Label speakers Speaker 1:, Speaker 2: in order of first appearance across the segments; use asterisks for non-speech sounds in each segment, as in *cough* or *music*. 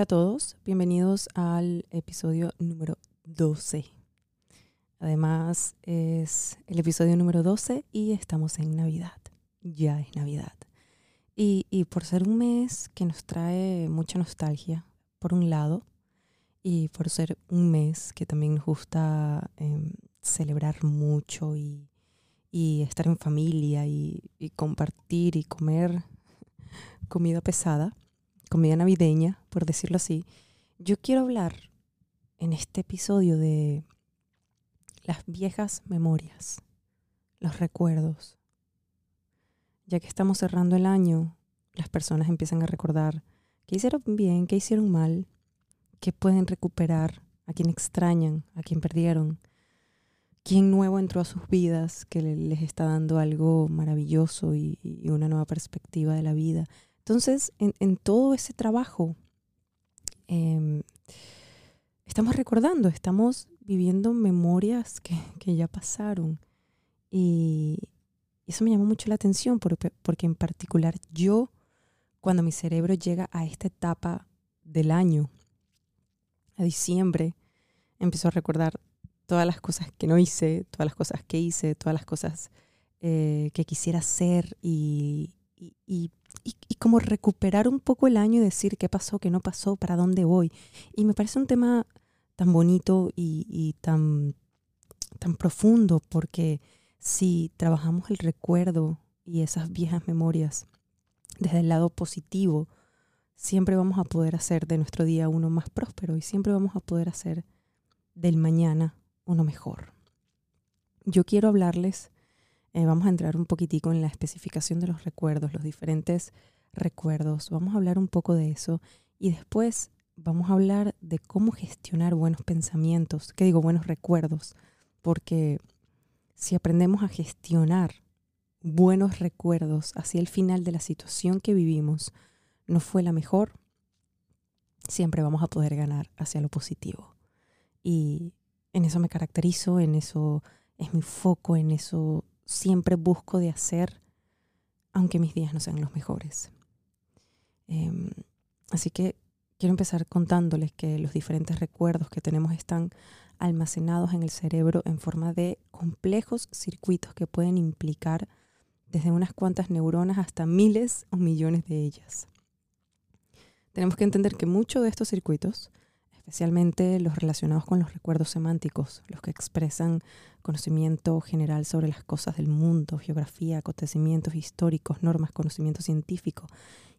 Speaker 1: Hola a todos, bienvenidos al episodio número 12. Además es el episodio número 12 y estamos en Navidad. Ya es Navidad. Y, por ser un mes que nos trae mucha nostalgia, por un lado, y por ser un mes que también nos gusta em, celebrar mucho y, estar en familia y compartir y comer comida pesada, comida navideña, por decirlo así, yo quiero hablar en este episodio de las viejas memorias, los recuerdos. Ya que estamos cerrando el año, las personas empiezan a recordar qué hicieron bien, qué hicieron mal, qué pueden recuperar, a quién extrañan, a quién perdieron, quién nuevo entró a sus vidas que les está dando algo maravilloso y, y una nueva perspectiva de la vida. Entonces, en, todo ese trabajo, em, estamos recordando, estamos viviendo memorias que, ya pasaron. Y eso me llamó mucho la atención porque, en particular yo, cuando mi cerebro llega a esta etapa del año, a diciembre, empezó a recordar todas las cosas que no hice, todas las cosas que hice, todas las cosas eh, que quisiera hacer y, y, como recuperar un poco el año y decir qué pasó, qué no pasó, para dónde voy. Y me parece un tema tan bonito y, tan, tan profundo porque si trabajamos el recuerdo y esas viejas memorias desde el lado positivo, siempre vamos a poder hacer de nuestro día uno más próspero y siempre vamos a poder hacer del mañana uno mejor. Yo quiero hablarles eh, vamos a entrar un poquitico en la especificación de los recuerdos, los diferentes recuerdos. Vamos a hablar un poco de eso y después vamos a hablar de cómo gestionar buenos pensamientos, ¿qué digo? Buenos recuerdos, porque si aprendemos a gestionar buenos recuerdos hacia el final de la situación que vivimos, no fue la mejor, siempre vamos a poder ganar hacia lo positivo. Y en eso me caracterizo, en eso es mi foco, en eso siempre busco de hacer, aunque mis días no sean los mejores. Em, así que quiero empezar contándoles que los diferentes recuerdos que tenemos están almacenados en el cerebro en forma de complejos circuitos que pueden implicar desde unas cuantas neuronas hasta miles o millones de ellas. Tenemos que entender que muchos de estos circuitos especialmente los relacionados con los recuerdos semánticos, los que expresan conocimiento general sobre las cosas del mundo, geografía, acontecimientos históricos, normas, conocimiento científico,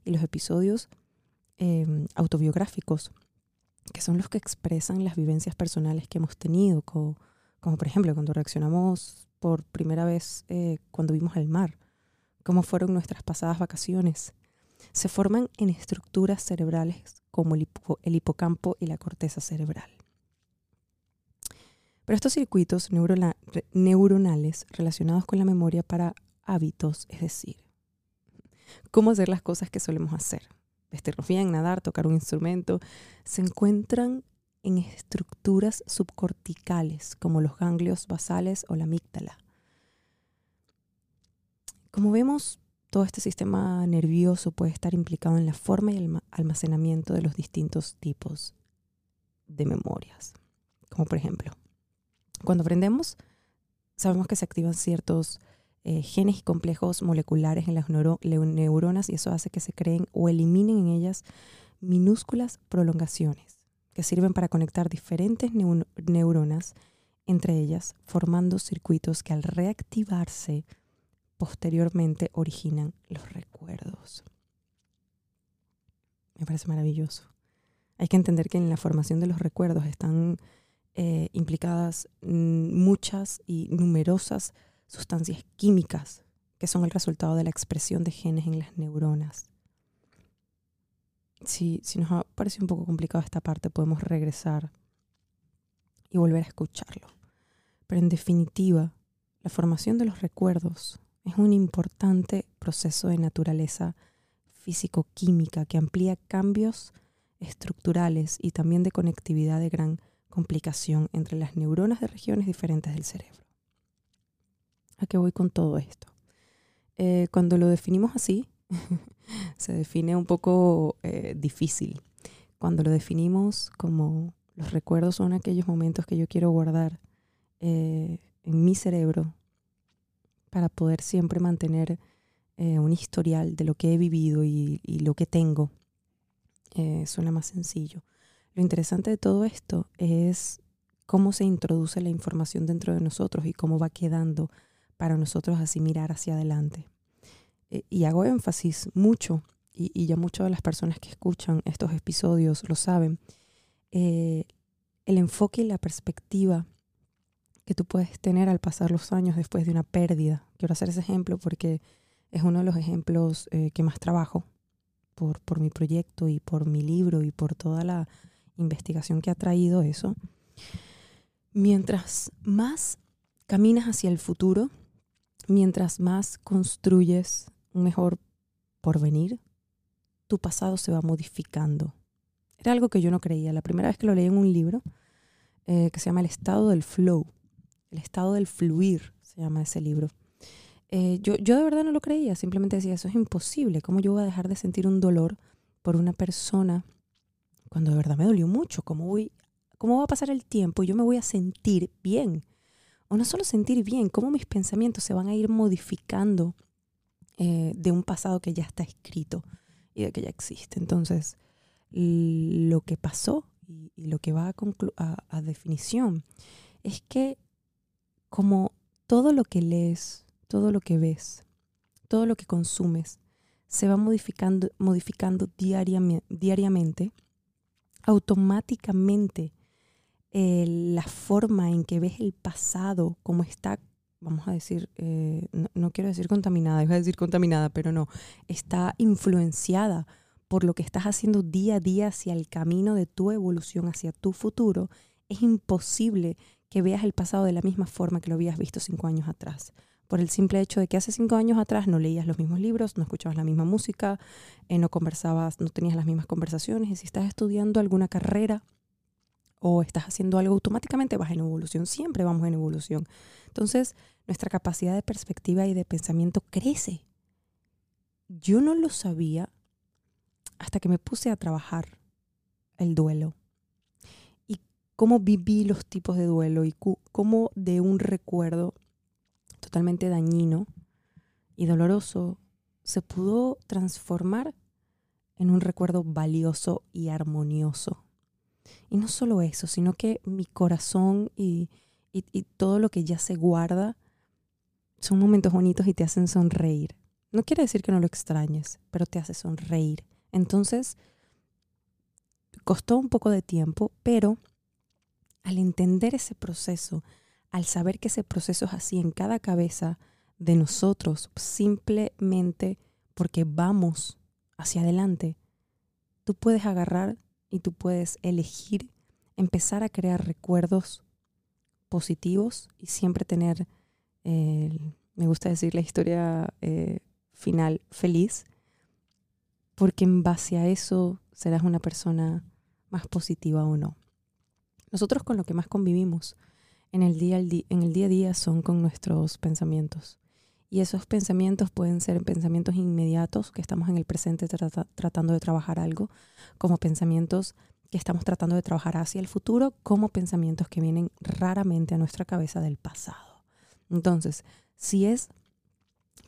Speaker 1: y los episodios em, autobiográficos, que son los que expresan las vivencias personales que hemos tenido, como, por ejemplo cuando reaccionamos por primera vez eh, cuando vimos el mar, cómo fueron nuestras pasadas vacaciones, se forman en estructuras cerebrales como el, hipocampo y la corteza cerebral. Pero estos circuitos neuronales relacionados con la memoria para hábitos, es decir, cómo hacer las cosas que solemos hacer, vestirnos bien, nadar, tocar un instrumento, se encuentran en estructuras subcorticales como los ganglios basales o la amígdala. Como vemos, todo este sistema nervioso puede estar implicado en la forma y el almacenamiento de los distintos tipos de memorias. Como por ejemplo, cuando aprendemos, sabemos que se activan ciertos eh, genes y complejos moleculares en las neuronas y eso hace que se creen o eliminen en ellas minúsculas prolongaciones que sirven para conectar diferentes neuronas entre ellas, formando circuitos que al reactivarse posteriormente originan los recuerdos. Me parece maravilloso. Hay que entender que en la formación de los recuerdos están eh, implicadas mm, muchas y numerosas sustancias químicas que son el resultado de la expresión de genes en las neuronas. Si, si nos parece un poco complicado esta parte, podemos regresar y volver a escucharlo. Pero en definitiva, la formación de los recuerdos es un importante proceso de naturaleza físico-química que amplía cambios estructurales y también de conectividad de gran complicación entre las neuronas de regiones diferentes del cerebro. ¿A qué voy con todo esto? Eh, cuando lo definimos así, *laughs* se define un poco eh, difícil. cuando lo definimos como los recuerdos son aquellos momentos que yo quiero guardar eh, en mi cerebro para poder siempre mantener eh, un historial de lo que he vivido y, lo que tengo, eh, suena más sencillo. Lo interesante de todo esto es cómo se introduce la información dentro de nosotros y cómo va quedando para nosotros así mirar hacia adelante. y hago énfasis mucho y, ya muchas de las personas que escuchan estos episodios lo saben, eh, el enfoque y la perspectiva que tú puedes tener al pasar los años después de una pérdida. Quiero hacer ese ejemplo porque es uno de los ejemplos eh, que más trabajo por, por mi proyecto y por mi libro y por toda la investigación que ha traído eso. Mientras más caminas hacia el futuro, mientras más construyes un mejor porvenir, tu pasado se va modificando. Era algo que yo no creía. La primera vez que lo leí en un libro eh, que se llama El estado del flow, el estado del fluir, se llama ese libro. Eh, yo, yo de verdad no lo creía, simplemente decía, eso es imposible. ¿Cómo yo voy a dejar de sentir un dolor por una persona cuando de verdad me dolió mucho? ¿Cómo, voy, cómo va a pasar el tiempo y yo me voy a sentir bien? O no solo sentir bien, cómo mis pensamientos se van a ir modificando eh, de un pasado que ya está escrito y de que ya existe. Entonces, lo que pasó y, lo que va a, a, definición es que como todo lo que lees, todo lo que ves, todo lo que consumes, se va modificando, modificando diariamente, automáticamente eh, la forma en que ves el pasado, como está vamos a decir, eh, no, quiero decir contaminada, iba a decir contaminada, pero no, está influenciada por lo que estás haciendo día a día hacia el camino de tu evolución, hacia tu futuro, es imposible que veas el pasado de la misma forma que lo habías visto cinco años atrás. Por el simple hecho de que hace cinco años atrás no leías los mismos libros, no escuchabas la misma música, eh, no conversabas, no tenías las mismas conversaciones. Y si estás estudiando alguna carrera o estás haciendo algo, automáticamente vas en evolución. Siempre vamos en evolución. Entonces, nuestra capacidad de perspectiva y de pensamiento crece. Yo no lo sabía hasta que me puse a trabajar el duelo cómo viví los tipos de duelo y cómo de un recuerdo totalmente dañino y doloroso se pudo transformar en un recuerdo valioso y armonioso. Y no solo eso, sino que mi corazón y, todo lo que ya se guarda son momentos bonitos y te hacen sonreír. No quiere decir que no lo extrañes, pero te hace sonreír. Entonces, costó un poco de tiempo, pero al entender ese proceso, al saber que ese proceso es así en cada cabeza de nosotros, simplemente porque vamos hacia adelante, tú puedes agarrar y tú puedes elegir empezar a crear recuerdos positivos y siempre tener me gusta decir la historia eh, final feliz, porque en base a eso serás una persona más positiva o no. Nosotros con lo que más convivimos en el día, a día son con nuestros pensamientos. Y esos pensamientos pueden ser pensamientos inmediatos, que estamos en el presente tratando de trabajar algo, como pensamientos que estamos tratando de trabajar hacia el futuro, como pensamientos que vienen raramente a nuestra cabeza del pasado. Entonces, si es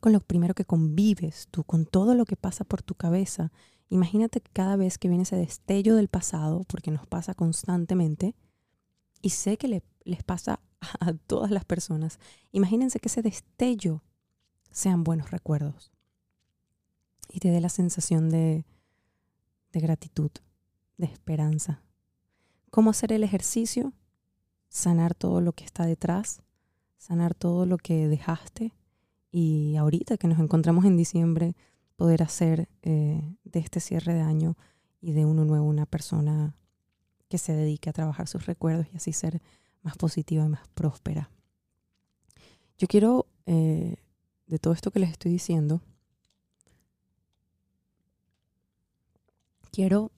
Speaker 1: con lo primero que convives tú, con todo lo que pasa por tu cabeza, imagínate que cada vez que viene ese destello del pasado, porque nos pasa constantemente, y sé que les pasa a todas las personas, imagínense que ese destello sean buenos recuerdos y te dé la sensación de, de gratitud, de esperanza. ¿Cómo hacer el ejercicio? Sanar todo lo que está detrás sanar todo lo que dejaste y ahorita que nos encontramos en diciembre, poder hacer eh, de este cierre de año y de uno nuevo una persona que se dedique a trabajar sus recuerdos y así ser más positiva y más próspera. Yo quiero, eh, de todo esto que les estoy diciendo, quiero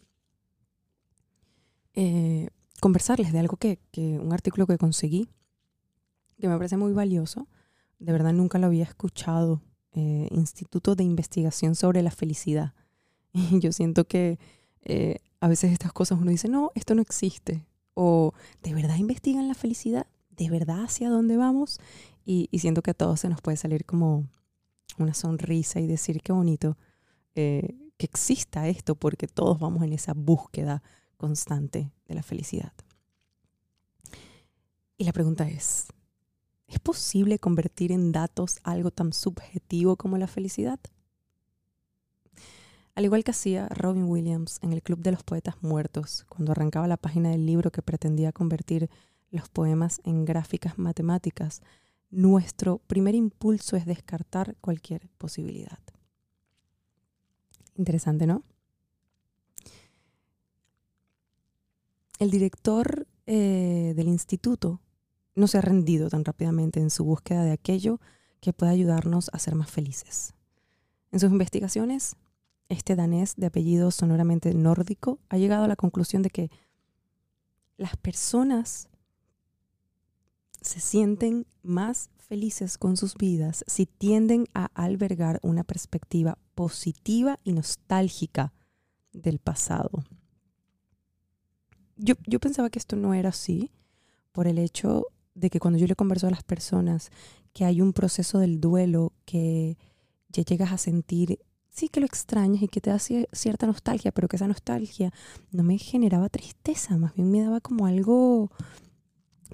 Speaker 1: eh, conversarles de algo que, que, un artículo que conseguí que me parece muy valioso. De verdad nunca lo había escuchado. Eh, Instituto de Investigación sobre la Felicidad. *laughs* Y yo siento que a veces estas cosas uno dice, no, esto no existe. O de verdad investigan la felicidad, de verdad hacia dónde vamos. Y, siento que a todos se nos puede salir como una sonrisa y decir qué bonito eh, que exista esto, porque todos vamos en esa búsqueda constante de la felicidad. Y la pregunta es, ¿es posible convertir en datos algo tan subjetivo como la felicidad? Al igual que hacía Robin Williams en el Club de los Poetas Muertos, cuando arrancaba la página del libro que pretendía convertir los poemas en gráficas matemáticas, nuestro primer impulso es descartar cualquier posibilidad. Interesante, ¿no? El director eh, del instituto no se ha rendido tan rápidamente en su búsqueda de aquello que pueda ayudarnos a ser más felices. En sus investigaciones, este danés de apellido sonoramente nórdico ha llegado a la conclusión de que las personas se sienten más felices con sus vidas si tienden a albergar una perspectiva positiva y nostálgica del pasado. Yo, yo, pensaba que esto no era así por el hecho de que cuando yo le converso a las personas que hay un proceso del duelo que ya llegas a sentir sí que lo extrañas y que te da cierta nostalgia, pero que esa nostalgia no me generaba tristeza, más bien me daba como algo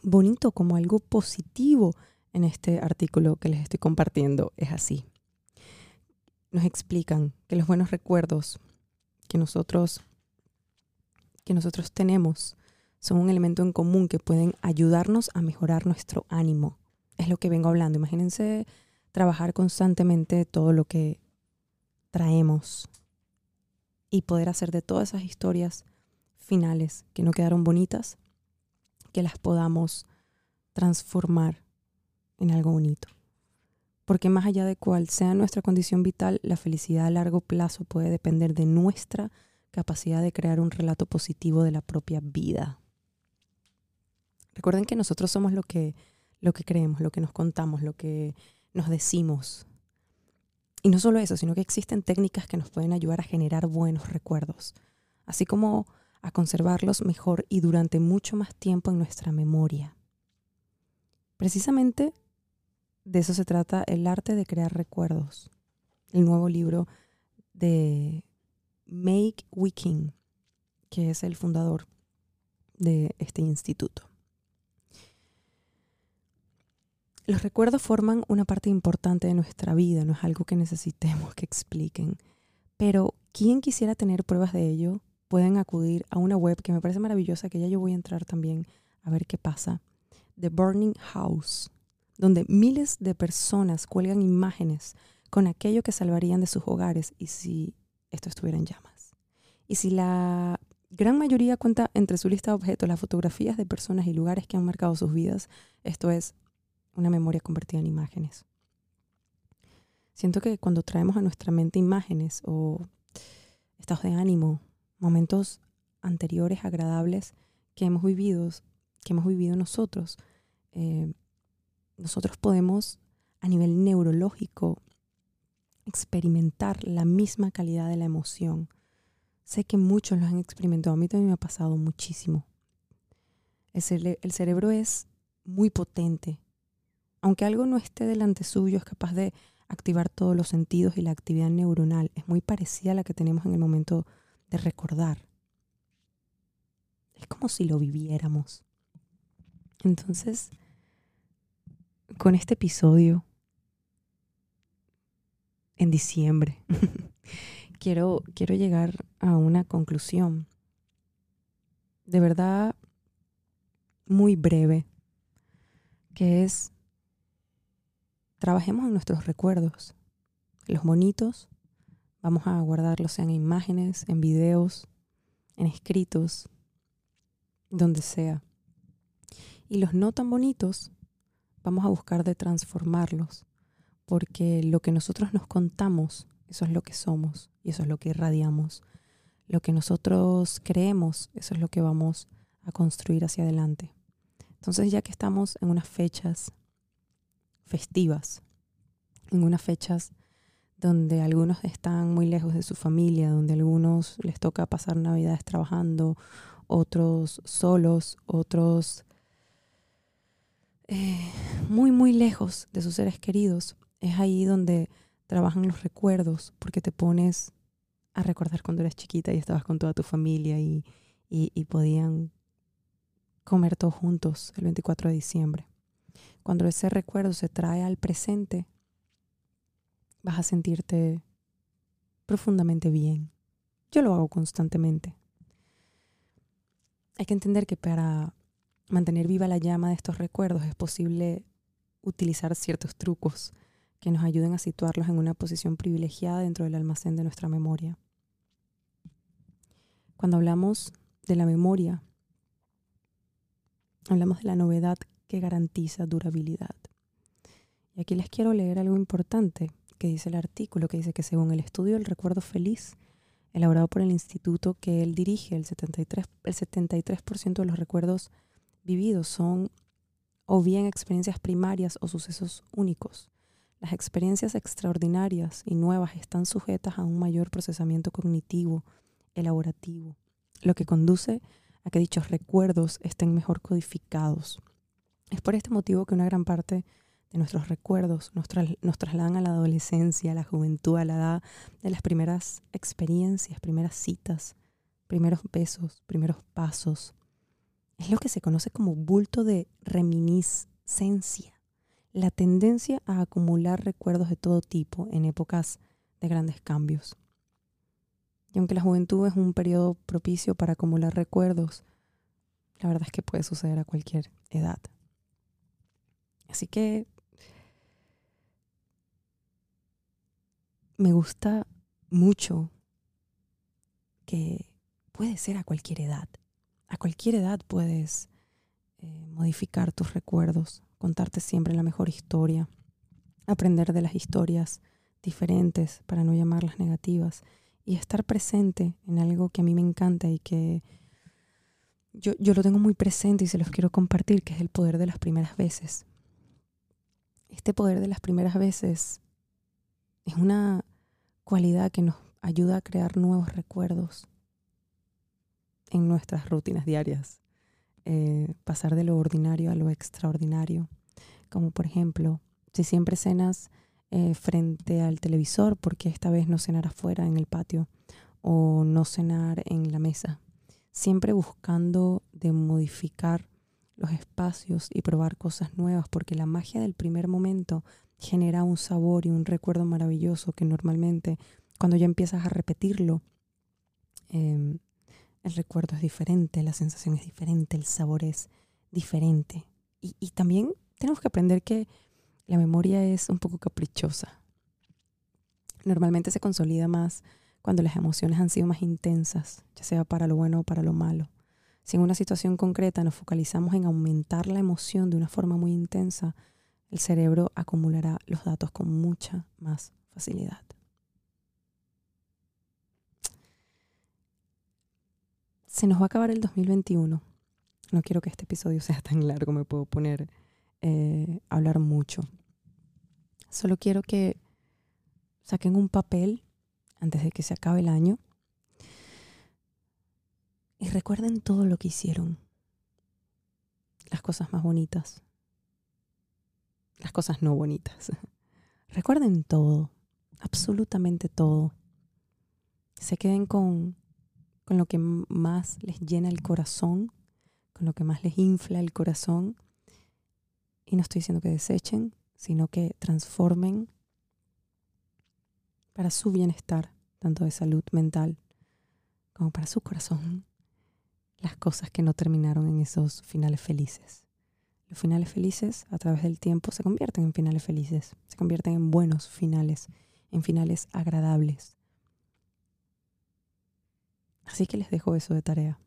Speaker 1: bonito, como algo positivo en este artículo que les estoy compartiendo. Es así. Nos explican que los buenos recuerdos que nosotros, que nosotros tenemos son un elemento en común que pueden ayudarnos a mejorar nuestro ánimo. Es lo que vengo hablando. Imagínense trabajar constantemente todo lo que traemos y poder hacer de todas esas historias finales que no quedaron bonitas, que las podamos transformar en algo bonito. Porque más allá de cuál sea nuestra condición vital, la felicidad a largo plazo puede depender de nuestra capacidad de crear un relato positivo de la propia vida. Recuerden que nosotros somos lo que, lo que creemos, lo que nos contamos, lo que nos decimos, y no solo eso, sino que existen técnicas que nos pueden ayudar a generar buenos recuerdos, así como a conservarlos mejor y durante mucho más tiempo en nuestra memoria. Precisamente de eso se trata el arte de crear recuerdos, el nuevo libro de Make Wiking, que es el fundador de este instituto. Los recuerdos forman una parte importante de nuestra vida, no es algo que necesitemos que expliquen. Pero quien quisiera tener pruebas de ello, pueden acudir a una web que me parece maravillosa, que ya yo voy a entrar también a ver qué pasa, The Burning House, donde miles de personas cuelgan imágenes con aquello que salvarían de sus hogares y si esto estuviera en llamas. Y si la gran mayoría cuenta entre su lista de objetos las fotografías de personas y lugares que han marcado sus vidas, esto es una memoria convertida en imágenes. Siento que cuando traemos a nuestra mente imágenes o estados de ánimo, momentos anteriores agradables que hemos vivido, que hemos vivido nosotros, eh, nosotros podemos a nivel neurológico experimentar la misma calidad de la emoción. Sé que muchos lo han experimentado, a mí también me ha pasado muchísimo. el cerebro es muy potente aunque algo no esté delante suyo, es capaz de activar todos los sentidos y la actividad neuronal es muy parecida a la que tenemos en el momento de recordar. Es como si lo viviéramos. Entonces, con este episodio en diciembre, *laughs* quiero, quiero llegar a una conclusión. De verdad, muy breve, que es trabajemos en nuestros recuerdos. Los bonitos, vamos a guardarlos en imágenes, en videos, en escritos, donde sea. Y los no tan bonitos, vamos a buscar de transformarlos, porque lo que nosotros nos contamos, eso es lo que somos y eso es lo que irradiamos. Lo que nosotros creemos, eso es lo que vamos a construir hacia adelante. Entonces, ya que estamos en unas fechas festivas, en unas fechas donde algunos están muy lejos de su familia, donde algunos les toca pasar navidades trabajando, otros solos, otros eh, muy, muy lejos de sus seres queridos. Es ahí donde trabajan los recuerdos, porque te pones a recordar cuando eras chiquita y estabas con toda tu familia y, y podían comer todos juntos el 24 de diciembre. Cuando ese recuerdo se trae al presente, vas a sentirte profundamente bien. Yo lo hago constantemente. Hay que entender que para mantener viva la llama de estos recuerdos es posible utilizar ciertos trucos que nos ayuden a situarlos en una posición privilegiada dentro del almacén de nuestra memoria. Cuando hablamos de la memoria, hablamos de la novedad que garantiza durabilidad. Y aquí les quiero leer algo importante que dice el artículo, que dice que según el estudio del recuerdo feliz, elaborado por el instituto que él dirige, el 73%, el 73 de los recuerdos vividos son o bien experiencias primarias o sucesos únicos. Las experiencias extraordinarias y nuevas están sujetas a un mayor procesamiento cognitivo, elaborativo, lo que conduce a que dichos recuerdos estén mejor codificados. Es por este motivo que una gran parte de nuestros recuerdos nos, trasladan a la adolescencia, a la juventud, a la edad de las primeras experiencias, primeras citas, primeros besos, primeros pasos. Es lo que se conoce como bulto de reminiscencia, la tendencia a acumular recuerdos de todo tipo en épocas de grandes cambios. Y aunque la juventud es un periodo propicio para acumular recuerdos, la verdad es que puede suceder a cualquier edad. Así que me gusta mucho que puede ser a cualquier edad. A cualquier edad puedes eh, modificar tus recuerdos, contarte siempre la mejor historia, aprender de las historias diferentes para no llamarlas negativas y estar presente en algo que a mí me encanta y que yo, yo lo tengo muy presente y se los quiero compartir, que es el poder de las primeras veces. Este poder de las primeras veces es una cualidad que nos ayuda a crear nuevos recuerdos en nuestras rutinas diarias. Eh, pasar de lo ordinario a lo extraordinario. Como por ejemplo, si siempre cenas eh, frente al televisor, porque esta vez no cenar afuera en el patio o no cenar en la mesa? Siempre buscando de modificar los espacios y probar cosas nuevas, porque la magia del primer momento genera un sabor y un recuerdo maravilloso que normalmente cuando ya empiezas a repetirlo, em, el recuerdo es diferente, la sensación es diferente, el sabor es diferente. Y, y también tenemos que aprender que la memoria es un poco caprichosa. Normalmente se consolida más cuando las emociones han sido más intensas, ya sea para lo bueno o para lo malo. Si en una situación concreta nos focalizamos en aumentar la emoción de una forma muy intensa, el cerebro acumulará los datos con mucha más facilidad. Se nos va a acabar el 2021. No quiero que este episodio *laughs* sea tan largo, me puedo poner eh, a hablar mucho. Solo quiero que saquen un papel antes de que se acabe el año y recuerden todo lo que hicieron. Las cosas más bonitas, las cosas no bonitas. *laughs* Recuerden todo, absolutamente todo. Se queden con, con lo que más les llena el corazón, con lo que más les infla el corazón. Y no estoy diciendo que desechen, sino que transformen para su bienestar, tanto de salud mental como para su corazón, las cosas que no terminaron en esos finales felices. Los finales felices a través del tiempo se convierten en finales felices, se convierten en buenos finales, en finales agradables. Así que les dejo eso de tarea.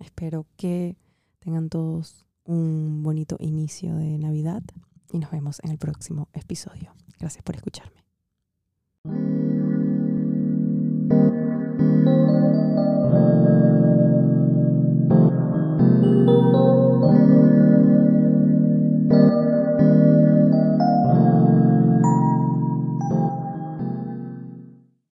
Speaker 1: Espero que tengan todos un bonito inicio de Navidad y nos vemos en el próximo episodio. Gracias por escucharme.